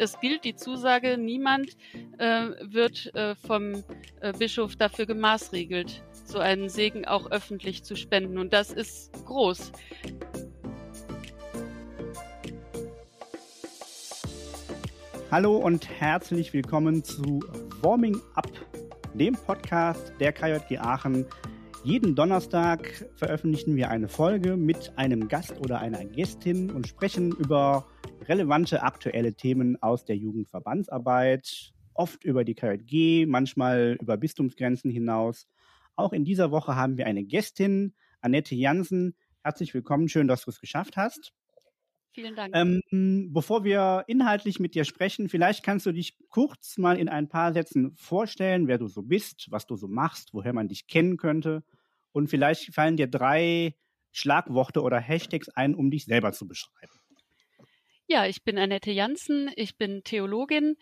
es gilt die Zusage, niemand äh, wird äh, vom äh, Bischof dafür gemaßregelt, so einen Segen auch öffentlich zu spenden. Und das ist groß. Hallo und herzlich willkommen zu Warming Up, dem Podcast der KJG Aachen. Jeden Donnerstag veröffentlichen wir eine Folge mit einem Gast oder einer Gästin und sprechen über relevante aktuelle Themen aus der Jugendverbandsarbeit, oft über die KJG, manchmal über Bistumsgrenzen hinaus. Auch in dieser Woche haben wir eine Gästin, Annette Jansen. Herzlich willkommen, schön, dass du es geschafft hast. Vielen Dank. Ähm, bevor wir inhaltlich mit dir sprechen, vielleicht kannst du dich kurz mal in ein paar Sätzen vorstellen, wer du so bist, was du so machst, woher man dich kennen könnte. Und vielleicht fallen dir drei Schlagworte oder Hashtags ein, um dich selber zu beschreiben. Ja, ich bin Annette Janssen, ich bin Theologin.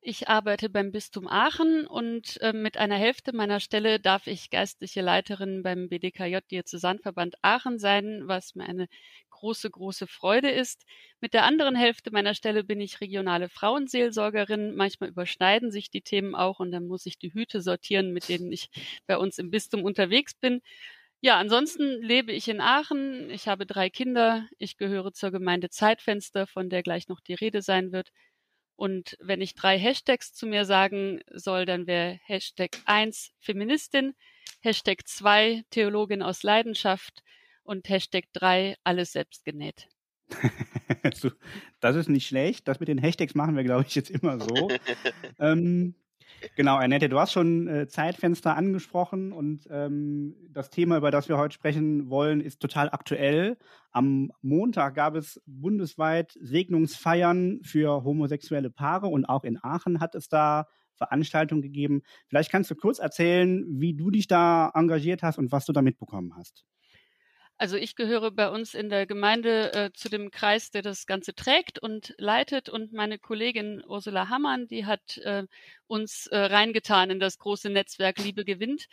Ich arbeite beim Bistum Aachen und äh, mit einer Hälfte meiner Stelle darf ich geistliche Leiterin beim BDKJ Diözesanverband Aachen sein, was mir eine große, große Freude ist. Mit der anderen Hälfte meiner Stelle bin ich regionale Frauenseelsorgerin. Manchmal überschneiden sich die Themen auch und dann muss ich die Hüte sortieren, mit denen ich bei uns im Bistum unterwegs bin. Ja, ansonsten lebe ich in Aachen. Ich habe drei Kinder. Ich gehöre zur Gemeinde Zeitfenster, von der gleich noch die Rede sein wird. Und wenn ich drei Hashtags zu mir sagen soll, dann wäre Hashtag eins Feministin, Hashtag zwei Theologin aus Leidenschaft und Hashtag drei alles selbst genäht. das ist nicht schlecht. Das mit den Hashtags machen wir, glaube ich, jetzt immer so. ähm, Genau, Annette, du hast schon äh, Zeitfenster angesprochen und ähm, das Thema, über das wir heute sprechen wollen, ist total aktuell. Am Montag gab es bundesweit Segnungsfeiern für homosexuelle Paare und auch in Aachen hat es da Veranstaltungen gegeben. Vielleicht kannst du kurz erzählen, wie du dich da engagiert hast und was du da mitbekommen hast. Also ich gehöre bei uns in der Gemeinde äh, zu dem Kreis, der das Ganze trägt und leitet. Und meine Kollegin Ursula Hammann, die hat äh, uns äh, reingetan in das große Netzwerk Liebe gewinnt.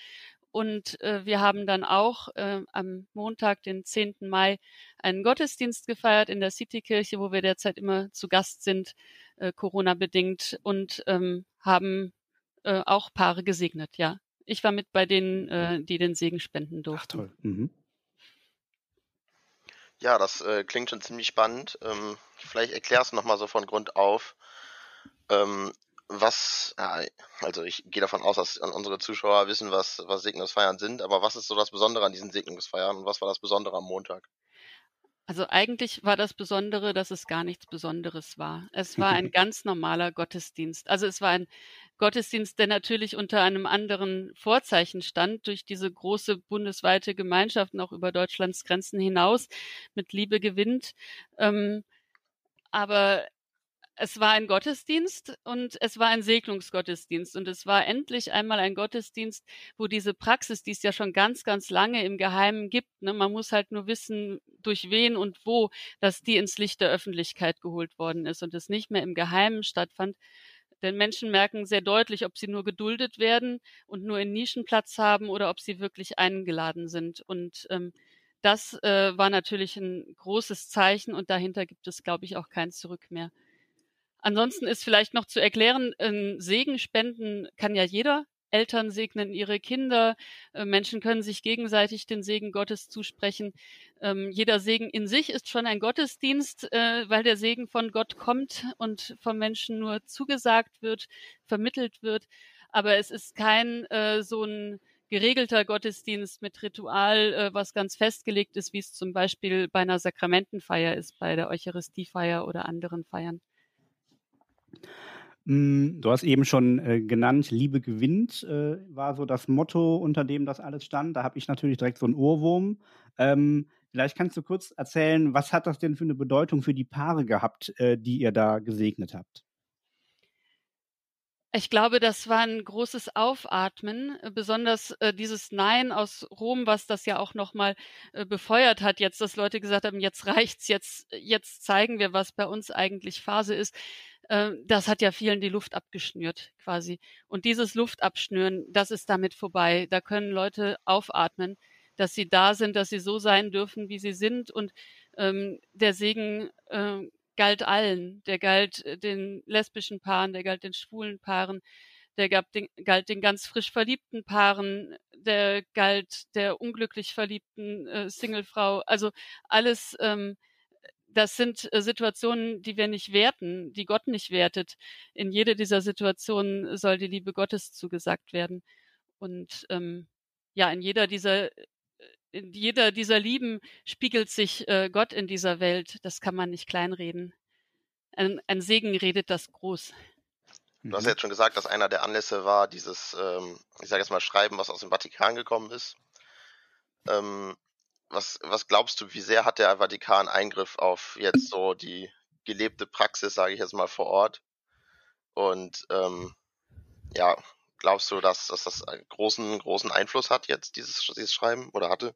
Und äh, wir haben dann auch äh, am Montag, den 10. Mai, einen Gottesdienst gefeiert in der Citykirche, wo wir derzeit immer zu Gast sind, äh, Corona-bedingt, und ähm, haben äh, auch Paare gesegnet, ja. Ich war mit bei denen, äh, die den Segen spenden durften. Ach, toll. Mhm. Ja, das äh, klingt schon ziemlich spannend. Ähm, vielleicht erklärst du nochmal so von Grund auf, ähm, was, ja, also ich gehe davon aus, dass unsere Zuschauer wissen, was, was Segnungsfeiern sind, aber was ist so das Besondere an diesen Segnungsfeiern und was war das Besondere am Montag? Also eigentlich war das Besondere, dass es gar nichts Besonderes war. Es war ein ganz normaler Gottesdienst. Also es war ein Gottesdienst, der natürlich unter einem anderen Vorzeichen stand, durch diese große bundesweite Gemeinschaft auch über Deutschlands Grenzen hinaus mit Liebe gewinnt. Ähm, aber es war ein Gottesdienst und es war ein Segnungsgottesdienst und es war endlich einmal ein Gottesdienst, wo diese Praxis, die es ja schon ganz, ganz lange im Geheimen gibt, ne, man muss halt nur wissen, durch wen und wo, dass die ins Licht der Öffentlichkeit geholt worden ist und es nicht mehr im Geheimen stattfand. Denn Menschen merken sehr deutlich, ob sie nur geduldet werden und nur in Nischen Platz haben oder ob sie wirklich eingeladen sind. Und ähm, das äh, war natürlich ein großes Zeichen und dahinter gibt es, glaube ich, auch kein Zurück mehr. Ansonsten ist vielleicht noch zu erklären, ähm, Segen spenden kann ja jeder. Eltern segnen ihre Kinder, äh, Menschen können sich gegenseitig den Segen Gottes zusprechen. Ähm, jeder Segen in sich ist schon ein Gottesdienst, äh, weil der Segen von Gott kommt und vom Menschen nur zugesagt wird, vermittelt wird. Aber es ist kein äh, so ein geregelter Gottesdienst mit Ritual, äh, was ganz festgelegt ist, wie es zum Beispiel bei einer Sakramentenfeier ist, bei der Eucharistiefeier oder anderen Feiern. Mm, du hast eben schon äh, genannt, Liebe gewinnt, äh, war so das Motto, unter dem das alles stand. Da habe ich natürlich direkt so einen Ohrwurm. Ähm, vielleicht kannst du kurz erzählen, was hat das denn für eine Bedeutung für die Paare gehabt, äh, die ihr da gesegnet habt? Ich glaube, das war ein großes Aufatmen, äh, besonders äh, dieses Nein aus Rom, was das ja auch nochmal äh, befeuert hat, jetzt, dass Leute gesagt haben, jetzt reicht's, jetzt, jetzt zeigen wir, was bei uns eigentlich Phase ist. Äh, das hat ja vielen die Luft abgeschnürt, quasi. Und dieses Luftabschnüren, das ist damit vorbei. Da können Leute aufatmen, dass sie da sind, dass sie so sein dürfen, wie sie sind und ähm, der Segen äh, galt allen. Der galt äh, den lesbischen Paaren, der galt den schwulen Paaren, der gab den, galt den ganz frisch verliebten Paaren, der galt der unglücklich verliebten äh, Singlefrau. Also alles, ähm, das sind äh, Situationen, die wir nicht werten, die Gott nicht wertet. In jede dieser Situationen soll die Liebe Gottes zugesagt werden. Und ähm, ja, in jeder dieser in jeder dieser Lieben spiegelt sich äh, Gott in dieser Welt. Das kann man nicht kleinreden. Ein, ein Segen redet das groß. Du hast ja jetzt schon gesagt, dass einer der Anlässe war, dieses, ähm, ich sage jetzt mal, Schreiben, was aus dem Vatikan gekommen ist. Ähm, was, was glaubst du, wie sehr hat der Vatikan Eingriff auf jetzt so die gelebte Praxis, sage ich jetzt mal, vor Ort? Und ähm, ja, glaubst du, dass, dass das einen großen, großen Einfluss hat jetzt, dieses, dieses Schreiben oder hatte?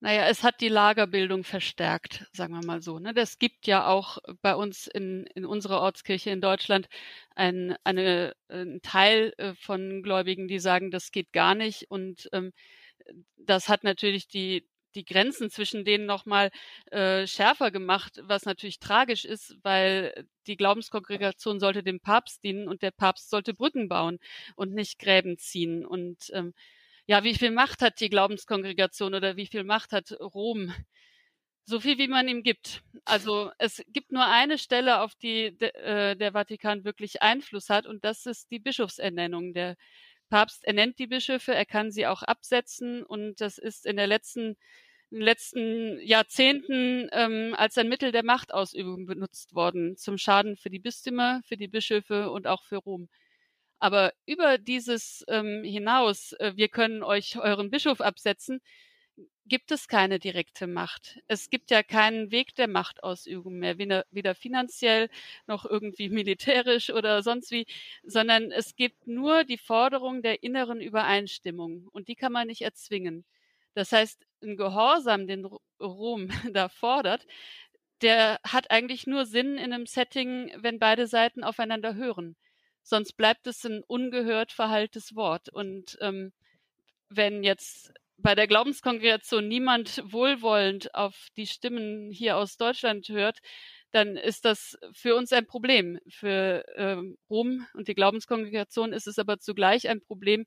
Naja, es hat die Lagerbildung verstärkt, sagen wir mal so. Ne? Das gibt ja auch bei uns in, in unserer Ortskirche in Deutschland ein, eine, ein Teil äh, von Gläubigen, die sagen, das geht gar nicht. Und ähm, das hat natürlich die, die Grenzen zwischen denen nochmal äh, schärfer gemacht, was natürlich tragisch ist, weil die Glaubenskongregation sollte dem Papst dienen und der Papst sollte Brücken bauen und nicht Gräben ziehen. Und ähm, ja, wie viel Macht hat die Glaubenskongregation oder wie viel Macht hat Rom? So viel, wie man ihm gibt. Also es gibt nur eine Stelle, auf die de, äh, der Vatikan wirklich Einfluss hat, und das ist die Bischofsernennung. Der Papst ernennt die Bischöfe, er kann sie auch absetzen, und das ist in der letzten in den letzten Jahrzehnten ähm, als ein Mittel der Machtausübung benutzt worden, zum Schaden für die Bistümer, für die Bischöfe und auch für Rom. Aber über dieses ähm, hinaus, äh, wir können euch euren Bischof absetzen, gibt es keine direkte Macht. Es gibt ja keinen Weg der Machtausübung mehr, weder, finanziell noch irgendwie militärisch oder sonst wie, sondern es gibt nur die Forderung der inneren Übereinstimmung und die kann man nicht erzwingen. Das heißt, ein Gehorsam, den Rom da fordert, der hat eigentlich nur Sinn in einem Setting, wenn beide Seiten aufeinander hören. Sonst bleibt es ein ungehört verhaltes Wort. Und ähm, wenn jetzt bei der Glaubenskongregation niemand wohlwollend auf die Stimmen hier aus Deutschland hört, dann ist das für uns ein Problem. Für ähm, Rom und die Glaubenskongregation ist es aber zugleich ein Problem,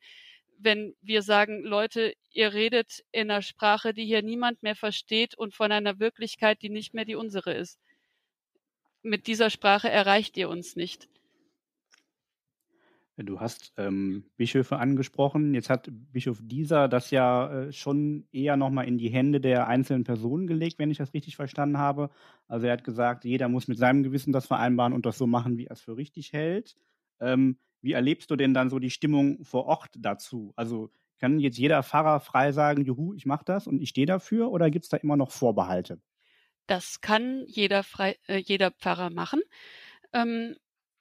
wenn wir sagen, Leute, ihr redet in einer Sprache, die hier niemand mehr versteht und von einer Wirklichkeit, die nicht mehr die unsere ist. Mit dieser Sprache erreicht ihr uns nicht. Du hast ähm, Bischöfe angesprochen. Jetzt hat Bischof Dieser das ja äh, schon eher nochmal in die Hände der einzelnen Personen gelegt, wenn ich das richtig verstanden habe. Also er hat gesagt, jeder muss mit seinem Gewissen das vereinbaren und das so machen, wie er es für richtig hält. Ähm, wie erlebst du denn dann so die Stimmung vor Ort dazu? Also kann jetzt jeder Pfarrer frei sagen, juhu, ich mache das und ich stehe dafür oder gibt es da immer noch Vorbehalte? Das kann jeder, frei, äh, jeder Pfarrer machen. Ähm,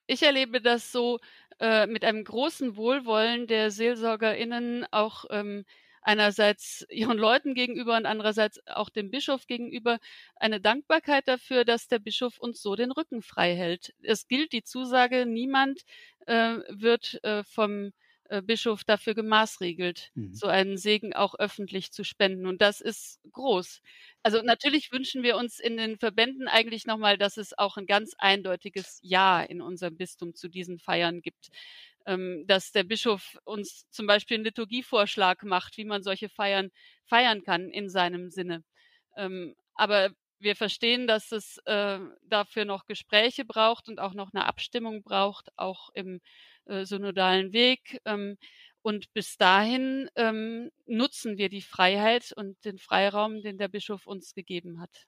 ich erlebe das so äh, mit einem großen Wohlwollen der SeelsorgerInnen auch ähm, einerseits ihren Leuten gegenüber und andererseits auch dem Bischof gegenüber eine Dankbarkeit dafür, dass der Bischof uns so den Rücken frei hält. Es gilt die Zusage, niemand äh, wird äh, vom Bischof dafür gemaßregelt, mhm. so einen Segen auch öffentlich zu spenden. Und das ist groß. Also natürlich wünschen wir uns in den Verbänden eigentlich nochmal, dass es auch ein ganz eindeutiges Ja in unserem Bistum zu diesen Feiern gibt. Ähm, dass der Bischof uns zum Beispiel einen Liturgievorschlag macht, wie man solche Feiern feiern kann in seinem Sinne. Ähm, aber wir verstehen, dass es äh, dafür noch Gespräche braucht und auch noch eine Abstimmung braucht, auch im äh, synodalen Weg. Ähm, und bis dahin ähm, nutzen wir die Freiheit und den Freiraum, den der Bischof uns gegeben hat.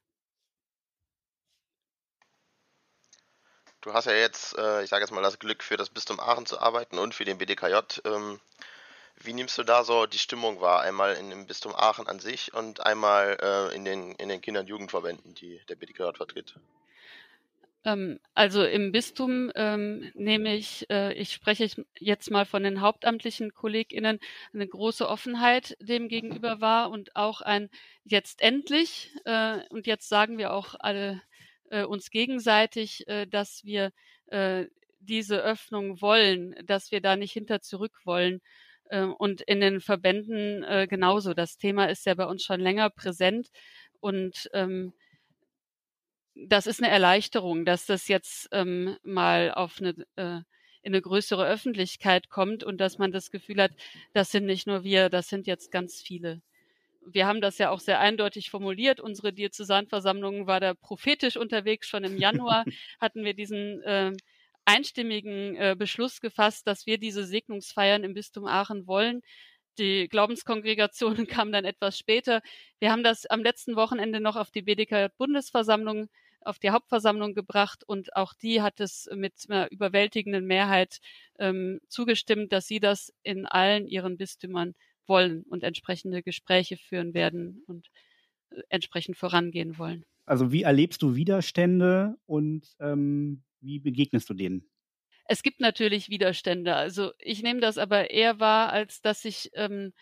Du hast ja jetzt, äh, ich sage jetzt mal, das Glück für das Bistum Aachen zu arbeiten und für den BDKJ. Ähm, wie nimmst du da so die Stimmung wahr? Einmal in dem Bistum Aachen an sich und einmal äh, in, den, in den Kinder- und Jugendverbänden, die der BDKJ vertritt? Ähm, also im Bistum ähm, nehme ich, äh, ich spreche jetzt mal von den hauptamtlichen KollegInnen, eine große Offenheit dem gegenüber war und auch ein jetzt endlich, äh, und jetzt sagen wir auch alle äh, uns gegenseitig, äh, dass wir äh, diese Öffnung wollen, dass wir da nicht hinter zurück wollen. Äh, und in den Verbänden äh, genauso. Das Thema ist ja bei uns schon länger präsent und ähm, das ist eine Erleichterung, dass das jetzt ähm, mal auf eine äh, in eine größere Öffentlichkeit kommt und dass man das Gefühl hat, das sind nicht nur wir, das sind jetzt ganz viele. Wir haben das ja auch sehr eindeutig formuliert. Unsere Diözesanversammlung war da prophetisch unterwegs. Schon im Januar hatten wir diesen äh, einstimmigen äh, Beschluss gefasst, dass wir diese Segnungsfeiern im Bistum Aachen wollen. Die Glaubenskongregationen kamen dann etwas später. Wir haben das am letzten Wochenende noch auf die BDK-Bundesversammlung, auf die Hauptversammlung gebracht und auch die hat es mit einer überwältigenden Mehrheit ähm, zugestimmt, dass sie das in allen ihren Bistümern wollen und entsprechende Gespräche führen werden und äh, entsprechend vorangehen wollen. Also wie erlebst du Widerstände und ähm, wie begegnest du denen? Es gibt natürlich Widerstände. Also ich nehme das aber eher wahr, als dass ich ähm,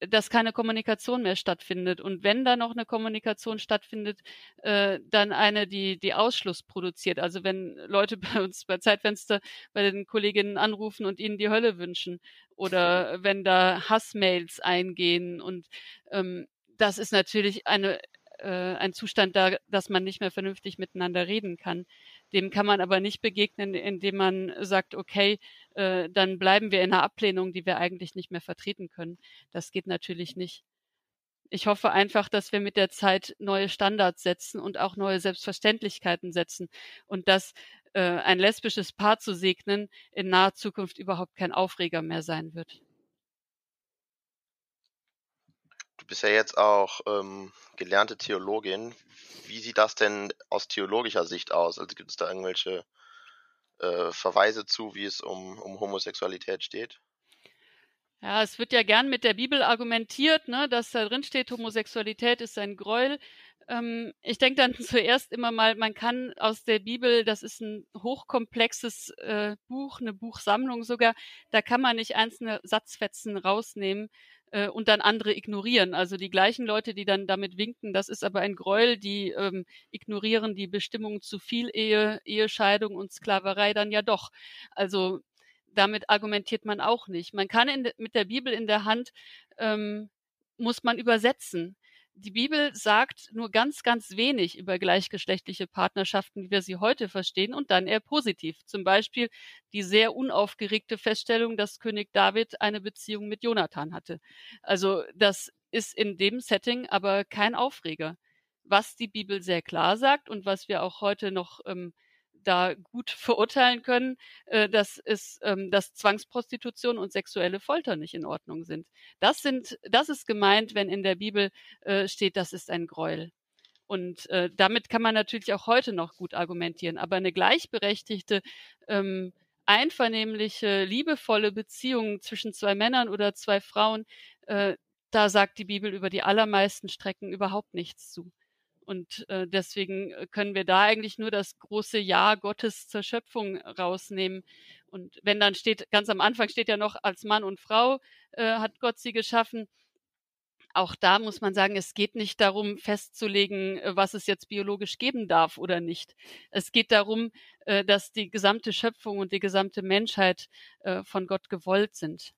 dass keine Kommunikation mehr stattfindet. Und wenn da noch eine Kommunikation stattfindet, äh, dann eine, die, die Ausschluss produziert. Also wenn Leute bei uns bei Zeitfenster bei den Kolleginnen anrufen und ihnen die Hölle wünschen oder wenn da Hassmails eingehen und ähm, das ist natürlich eine äh, ein Zustand da, dass man nicht mehr vernünftig miteinander reden kann. Dem kann man aber nicht begegnen, indem man sagt, okay, äh, dann bleiben wir in einer Ablehnung, die wir eigentlich nicht mehr vertreten können. Das geht natürlich nicht. Ich hoffe einfach, dass wir mit der Zeit neue Standards setzen und auch neue Selbstverständlichkeiten setzen und dass äh, ein lesbisches Paar zu segnen in naher Zukunft überhaupt kein Aufreger mehr sein wird. Du bist ja jetzt auch ähm, gelernte Theologin. Wie sieht das denn aus theologischer Sicht aus? Also gibt es da irgendwelche äh, Verweise zu, wie es um, um Homosexualität steht? Ja, es wird ja gern mit der Bibel argumentiert, ne, dass da drin steht, Homosexualität ist ein Gräuel. Ähm, ich denke dann zuerst immer mal, man kann aus der Bibel, das ist ein hochkomplexes äh, Buch, eine Buchsammlung sogar, da kann man nicht einzelne Satzfetzen rausnehmen äh, und dann andere ignorieren. Also die gleichen Leute, die dann damit winken, das ist aber ein Gräuel, die ähm, ignorieren die Bestimmungen zu viel Ehe, Ehescheidung und Sklaverei dann ja doch. Also damit argumentiert man auch nicht. Man kann in, mit der Bibel in der Hand ähm, muss man übersetzen die Bibel sagt nur ganz, ganz wenig über gleichgeschlechtliche Partnerschaften, wie wir sie heute verstehen, und dann eher positiv. Zum Beispiel die sehr unaufgeregte Feststellung, dass König David eine Beziehung mit Jonathan hatte. Also das ist in dem Setting aber kein Aufreger. Was die Bibel sehr klar sagt und was wir auch heute noch ähm, da gut verurteilen können, äh, dass es, ähm, dass Zwangsprostitution und sexuelle Folter nicht in Ordnung sind. Das sind, das ist gemeint, wenn in der Bibel äh, steht, das ist ein Gräuel. Und äh, damit kann man natürlich auch heute noch gut argumentieren. Aber eine gleichberechtigte, ähm, einvernehmliche, liebevolle Beziehung zwischen zwei Männern oder zwei Frauen, äh, da sagt die Bibel über die allermeisten Strecken überhaupt nichts zu. Und äh, deswegen äh, können wir da eigentlich nur das große Ja Gottes zur Schöpfung rausnehmen. Und wenn dann steht, ganz am Anfang steht ja noch, als Mann und Frau äh, hat Gott sie geschaffen. Auch da muss man sagen, es geht nicht darum festzulegen, äh, was es jetzt biologisch geben darf oder nicht. Es geht darum, äh, dass die gesamte Schöpfung und die gesamte Menschheit äh, von Gott gewollt sind.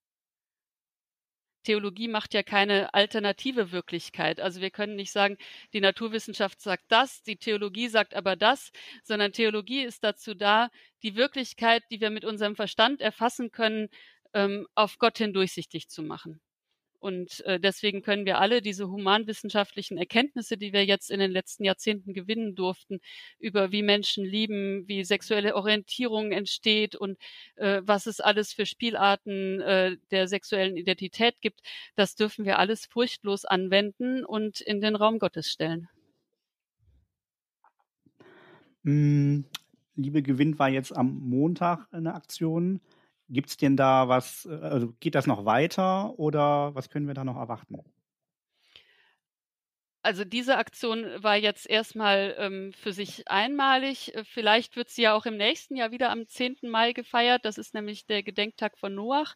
Theologie macht ja keine alternative Wirklichkeit. Also wir können nicht sagen, die Naturwissenschaft sagt das, die Theologie sagt aber das, sondern Theologie ist dazu da, die Wirklichkeit, die wir mit unserem Verstand erfassen können, ähm, auf Gott hin durchsichtig zu machen. Und äh, deswegen können wir alle diese humanwissenschaftlichen Erkenntnisse, die wir jetzt in den letzten Jahrzehnten gewinnen durften, über wie Menschen lieben, wie sexuelle Orientierung entsteht und äh, was es alles für Spielarten äh, der sexuellen Identität gibt, das dürfen wir alles furchtlos anwenden und in den Raum Gottes stellen. Mm, Liebe Gewinn war jetzt am Montag eine Aktion. Gibt es denn da was, äh, also geht das noch weiter oder was können wir da noch erwarten? Also diese Aktion war jetzt erstmal ähm, für sich einmalig. Äh, vielleicht wird sie ja auch im nächsten Jahr wieder am 10. Mai gefeiert. Das ist nämlich der Gedenktag von Noach.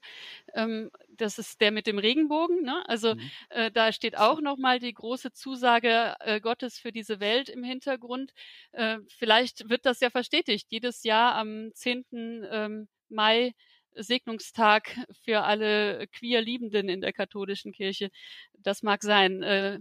Ähm, das ist der mit dem Regenbogen. Ne? Also mhm. äh, da steht auch nochmal die große Zusage äh, Gottes für diese Welt im Hintergrund. Äh, vielleicht wird das ja verstetigt. Jedes Jahr am 10. Ähm, Mai Segnungstag für alle Queer-Liebenden in der katholischen Kirche. Das mag sein. Äh,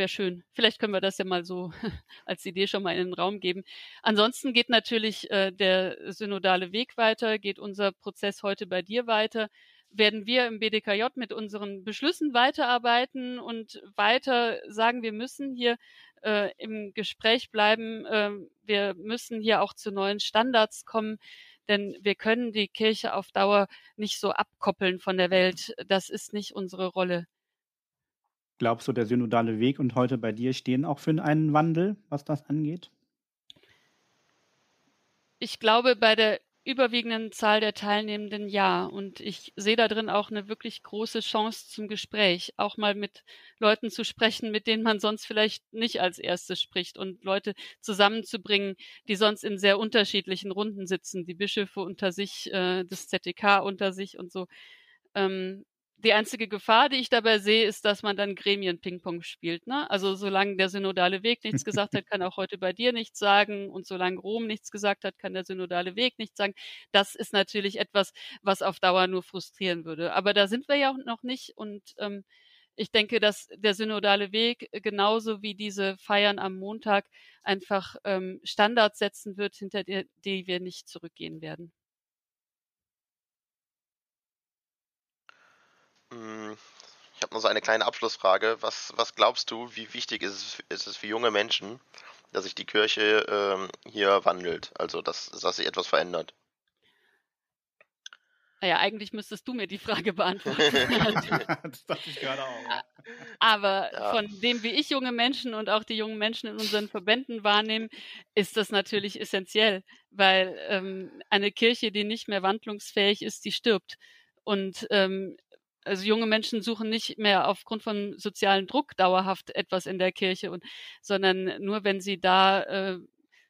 wäre schön. Vielleicht können wir das ja mal so als Idee schon mal in den Raum geben. Ansonsten geht natürlich äh, der synodale Weg weiter, geht unser Prozess heute bei dir weiter. Werden wir im BDKJ mit unseren Beschlüssen weiterarbeiten und weiter sagen, wir müssen hier äh, im Gespräch bleiben, äh, wir müssen hier auch zu neuen Standards kommen, denn wir können die Kirche auf Dauer nicht so abkoppeln von der Welt. Das ist nicht unsere Rolle. Glaubst du, der synodale Weg und heute bei dir stehen auch für einen Wandel, was das angeht? Ich glaube, bei der überwiegenden Zahl der Teilnehmenden ja. Und ich sehe da drin auch eine wirklich große Chance zum Gespräch, auch mal mit Leuten zu sprechen, mit denen man sonst vielleicht nicht als erstes spricht und Leute zusammenzubringen, die sonst in sehr unterschiedlichen Runden sitzen, die Bischöfe unter sich, äh, das ZDK unter sich und so. Ähm, die einzige Gefahr, die ich dabei sehe, ist, dass man dann Gremien-Ping-Pong spielt. Ne? Also solange der synodale Weg nichts gesagt hat, kann auch heute bei dir nichts sagen. Und solange Rom nichts gesagt hat, kann der synodale Weg nichts sagen. Das ist natürlich etwas, was auf Dauer nur frustrieren würde. Aber da sind wir ja noch nicht. Und ähm, ich denke, dass der synodale Weg genauso wie diese Feiern am Montag einfach ähm, Standards setzen wird, hinter die, die wir nicht zurückgehen werden. Ich habe noch so eine kleine Abschlussfrage. Was, was glaubst du, wie wichtig ist es, ist es für junge Menschen, dass sich die Kirche ähm, hier wandelt, also dass, dass sich etwas verändert? Naja, eigentlich müsstest du mir die Frage beantworten. das dachte ich gerade auch. Aber ja. von dem, wie ich junge Menschen und auch die jungen Menschen in unseren Verbänden wahrnehmen, ist das natürlich essentiell, weil ähm, eine Kirche, die nicht mehr wandlungsfähig ist, die stirbt. Und ähm, also junge Menschen suchen nicht mehr aufgrund von sozialen Druck dauerhaft etwas in der Kirche und sondern nur wenn sie da äh,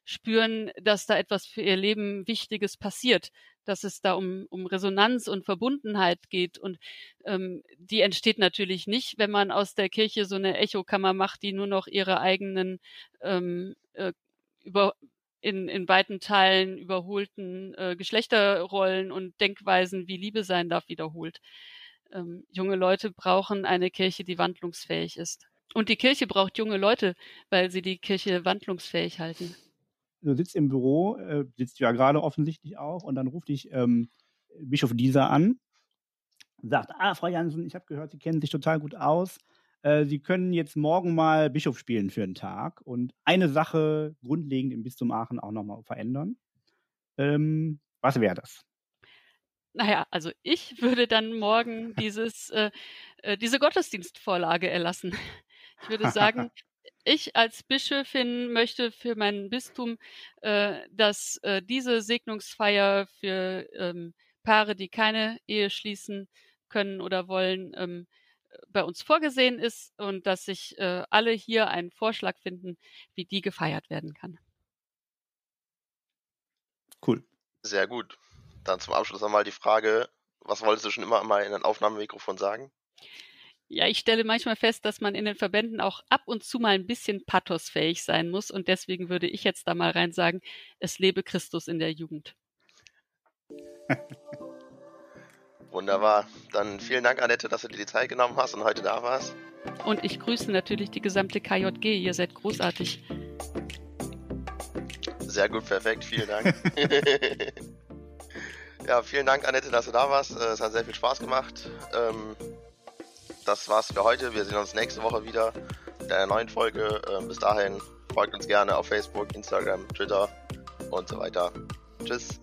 spüren, dass da etwas für ihr Leben Wichtiges passiert, dass es da um, um Resonanz und Verbundenheit geht. Und ähm, die entsteht natürlich nicht, wenn man aus der Kirche so eine Echokammer macht, die nur noch ihre eigenen ähm, äh, über in, in weiten Teilen überholten äh, Geschlechterrollen und Denkweisen, wie Liebe sein darf, wiederholt ähm, junge Leute brauchen eine Kirche, die wandlungsfähig ist. Und die Kirche braucht junge Leute, weil sie die Kirche wandlungsfähig halten. Du sitzt im Büro, äh, sitzt ja gerade offensichtlich auch, und dann ruft dich ähm, Bischof Dieser an, sagt, ah, Frau Jansen, ich habe gehört, Sie kennen sich total gut aus. Äh, Sie können jetzt morgen mal Bischof spielen für einen Tag und eine Sache grundlegend im Bistum Aachen auch nochmal verändern. Ähm, was wäre das? Naja, also ich würde dann morgen dieses, äh, äh, diese Gottesdienstvorlage erlassen. Ich würde sagen, ich als Bischöfin möchte für mein Bistum, äh, dass äh, diese Segnungsfeier für ähm, Paare, die keine Ehe schließen können oder wollen, ähm, bei uns vorgesehen ist und dass sich äh, alle hier einen Vorschlag finden, wie die gefeiert werden kann. Cool. Sehr gut. Dann zum Abschluss einmal die Frage, was wolltest du schon immer mal in ein Aufnahmemikrofon sagen? Ja, ich stelle manchmal fest, dass man in den Verbänden auch ab und zu mal ein bisschen pathosfähig sein muss und deswegen würde ich jetzt da mal rein sagen, es lebe Christus in der Jugend. Wunderbar. Dann vielen Dank, Annette, dass du dir die Zeit genommen hast und heute da warst. Und ich grüße natürlich die gesamte KJG. Ihr seid großartig. Sehr gut, perfekt. Vielen Dank. Ja, vielen Dank, Annette, dass du da warst. Äh, es hat sehr viel Spaß gemacht. Ähm, das war's für heute. Wir sehen uns nächste Woche wieder mit einer neuen Folge. Ähm, bis dahin folgt uns gerne auf Facebook, Instagram, Twitter und so weiter. Tschüss.